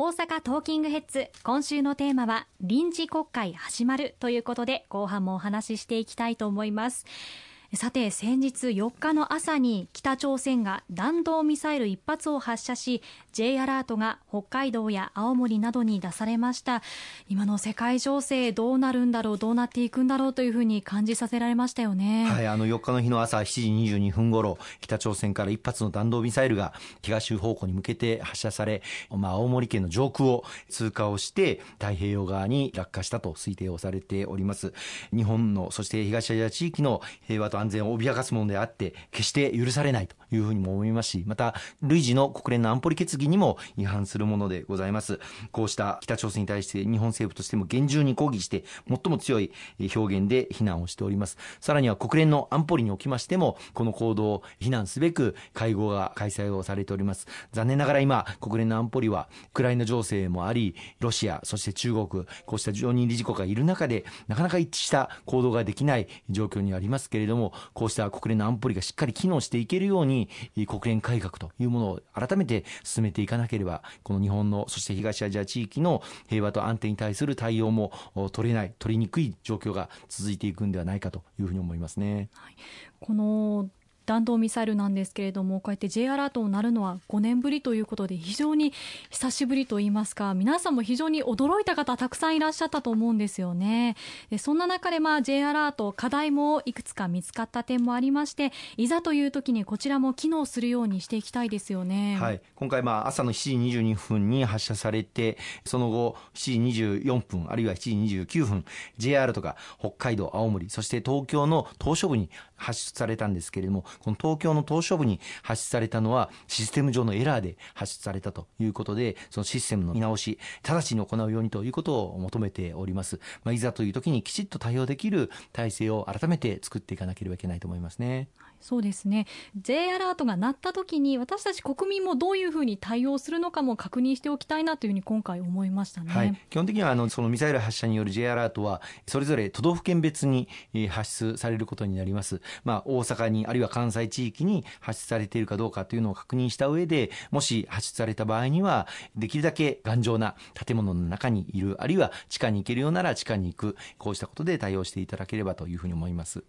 大阪トーキングヘッズ。今週のテーマは臨時国会始まるということで後半もお話ししていきたいと思います。さて先日4日の朝に北朝鮮が弾道ミサイル1発を発射し J アラートが北海道や青森などに出されました。今の世界情勢どうなるんだろうどうなっていくんだろうというふうに感じさせられましたよね。はいあの4日の日の朝7時22分ごろ北朝鮮から1発の弾道ミサイルが東方向に向けて発射され、まあ、青森県の上空を通過をして太平洋側に落下したと推定をされております。日本のそして東アジア地域の平和と安全を脅かすものであって決して許されないというふうにも思いますしまた類似の国連の安保理決議にも違反するものでございます。こうした北朝鮮に対して日本政府としても厳重に抗議して最も強い表現で非難をしております。さらには国連の安保理におきましてもこの行動を非難すべく会合が開催をされております。残念ながら今国連の安保理はウクライナ情勢もありロシアそして中国こうした常任理事国がいる中でなかなか一致した行動ができない状況にありますけれどもこうした国連の安保理がしっかり機能していけるように国連改革というものを改めて進めていかなければこの日本のそして東アジア地域の平和と安定に対する対応も取れない取りにくい状況が続いていくんではないかというふうに思いますね。はい、この弾道ミサイルなんですけれどもこうやって J アラートになるのは5年ぶりということで非常に久しぶりといいますか皆さんも非常に驚いた方たくさんいらっしゃったと思うんですよね。でそんな中でまあ J アラート課題もいくつか見つかった点もありましていざという時にこちらも機能するようにしていきたいですよね、はい、今回まあ朝の7時22分に発射されてその後7時24分あるいは7時29分 JR とか北海道青森そして東京の島しょ部に発出されたんですけれどもこの東京の島しょ部に発出されたのはシステム上のエラーで発出されたということでそのシステムの見直し直ちに行うようにということを求めております、まあ、いざという時にきちっと対応できる体制を改めて作っていかなければいけないと思いますね。そうですね。J アラートが鳴った時に私たち国民もどういうふうに対応するのかも確認しておきたいなというふうに今回思いましたね、はい、基本的にはあのそのミサイル発射による J アラートはそれぞれ都道府県別に発出されることになります、まあ、大阪にあるいは関西地域に発出されているかどうかというのを確認した上でもし発出された場合にはできるだけ頑丈な建物の中にいるあるいは地下に行けるようなら地下に行くこうしたことで対応していただければというふうに思います。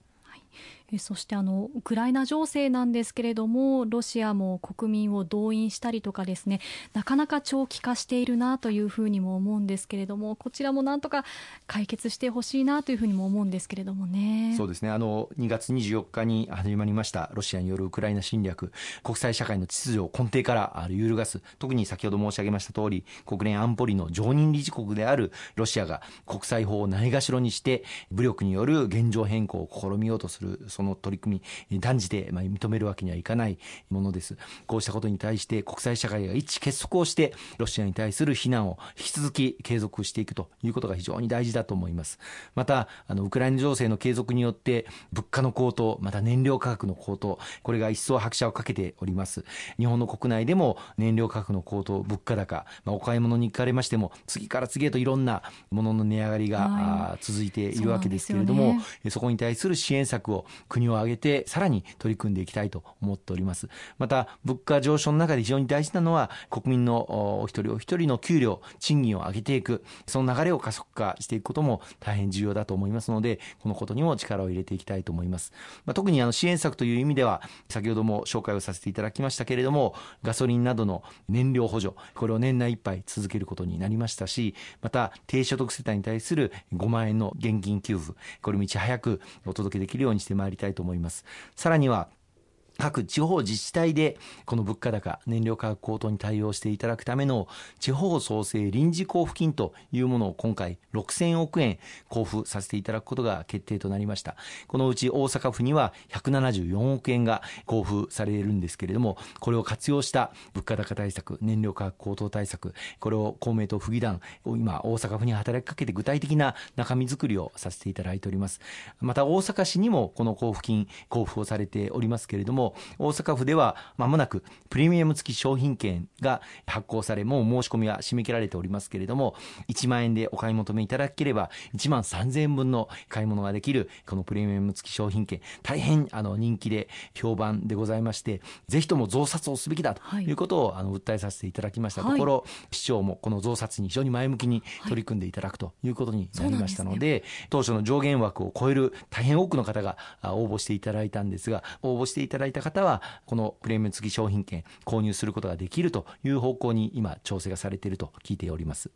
そしてあのウクライナ情勢なんですけれどもロシアも国民を動員したりとかですねなかなか長期化しているなというふうにも思うんですけれどもこちらもなんとか解決してほしいなというふうにも思うんですけれどもね。そうですね。あの2月24日に始まりましたロシアによるウクライナ侵略。国際社会の秩序を根底から揺るがす。特に先ほど申し上げました通り国連安保理の常任理事国であるロシアが国際法をないがしろにして武力による現状変更を試みようとするその取り組み断じてまあ認めるわけにはいかないものです。こうしたことに対して国際社会が一致結束をしてロシアに対する非難を引き続き継続していくということが非常に大事だと思います。またあのウクライナ情勢の継続によって物価の高騰また燃料価格の高騰これが一層拍車をかけております。日本の国内でも燃料価格の高騰物価高、まあ、お買い物に行かれましても次から次へといろんなものの値上がりが、はい、続いているわけですけれどもそ、ね,、そこに対する支援策を国を挙げてさらに取り組んでいきたいと思っております。また物価上昇の中で非常に大事なのは国民のお一人お一人の給料賃金を上げていくその流れを加速化していくことも大変重要だと思いますのでこのことにも力を入れていきたいと思います、まあ、特にあの支援策という意味では先ほども紹介をさせていただきましたけれどもガソリンなどの燃料補助これを年内いっぱい続けることになりましたしまた低所得世帯に対する5万円の現金給付これもいち早くお届けできるようにしてまいりたいと思います。さらには各地方自治体でこの物価高燃料価格高騰に対応していただくための地方創生臨時交付金というものを今回6000億円交付させていただくことが決定となりました。このうち大阪府には174億円が交付されるんですけれどもこれを活用した物価高対策燃料価格高騰対策これを公明党府議団今大阪府に働きかけて具体的な中身作りをさせていただいております。また大阪市にもこの交付金交付をされておりますけれどもも、大阪府では間もなくプレミアム付き商品券が発行され、もう申し込みは締め切られておりますけれども、1万円でお買い求めいただければ、1万3000円分の買い物ができる、このプレミアム付き商品券、大変あの人気で評判でございまして、ぜひとも増刷をすべきだとい。うことを、あの訴えさせていただきましたところ、はい、市長もこの増刷に非常に前向きに取り組んでいただくということになりましたので、はいでね、当初の上限枠を超える大変多くの方が応募していただいたんですが、応募していただいた方は、このプレミアム付き商品券購入することができるという方向に今調整がされていると聞いております。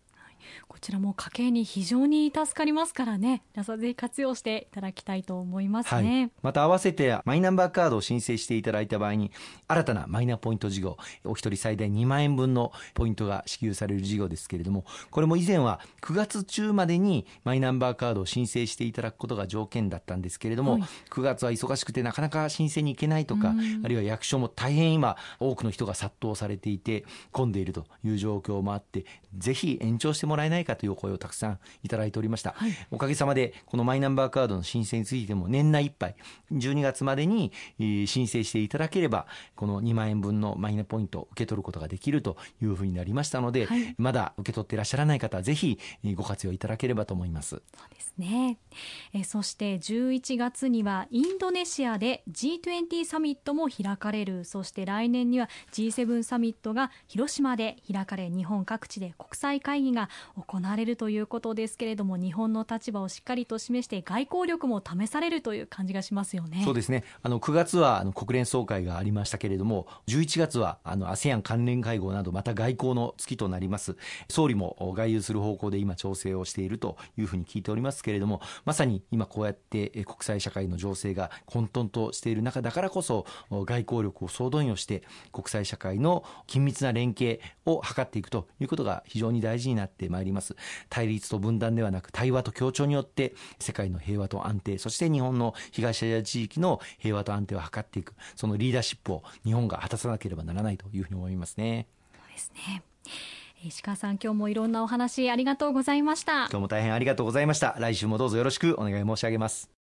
こちらも家計に非常に助かりますからね。皆さんぜひ活用していただきたいと思いますね、はい、また合わせてマイナンバーカードを申請していただいた場合に新たなマイナポイント事業お一人最大2万円分のポイントが支給される事業ですけれどもこれも以前は9月中までにマイナンバーカードを申請していただくことが条件だったんですけれども、はい、9月は忙しくてなかなか申請に行けないとかあるいは役所も大変今多くの人が殺到されていて混んでいるという状況もあってぜひ延長してもらえないかという声をたくさんいただいておりました、はい、おかげさまでこのマイナンバーカードの申請についても年内いっぱい12月までに申請していただければこの2万円分のマイナポイントを受け取ることができるというふうになりましたので、はい、まだ受け取っていらっしゃらない方はぜひご活用いただければと思います。そうですね。えそして11月にはインドネシアで G20 サミットも開かれる。そして来年には G7 サミットが広島で開かれ日本各地で国際会議が行われるということですけれども日本の立場をしっかりと示して外交力も試されるという感じがしますよね。そうですね。あの9月はあの国連総会がありましたけれども11月はあの ASEAN 関連会合などまた外交の月となります。総理も外遊する方向で今調整をしているというふうに聞いておりますけれどもまさに今こうやって国際社会の情勢が混沌としている中だからこそ外交力を総動員をして国際社会の緊密な連携を図っていくということが非常に大事になってまいります。対立と分断ではなく対話と協調によって世界の平和と安定そして日本の東アジア地域の平和と安定を図っていくそのリーダーシップを日本が果たさなければならないというふうに思いますね。そうですね。石川さん今日もいろんなお話ありがとうございました。今日も大変ありがとうございました。来週もどうぞよろしくお願い申し上げます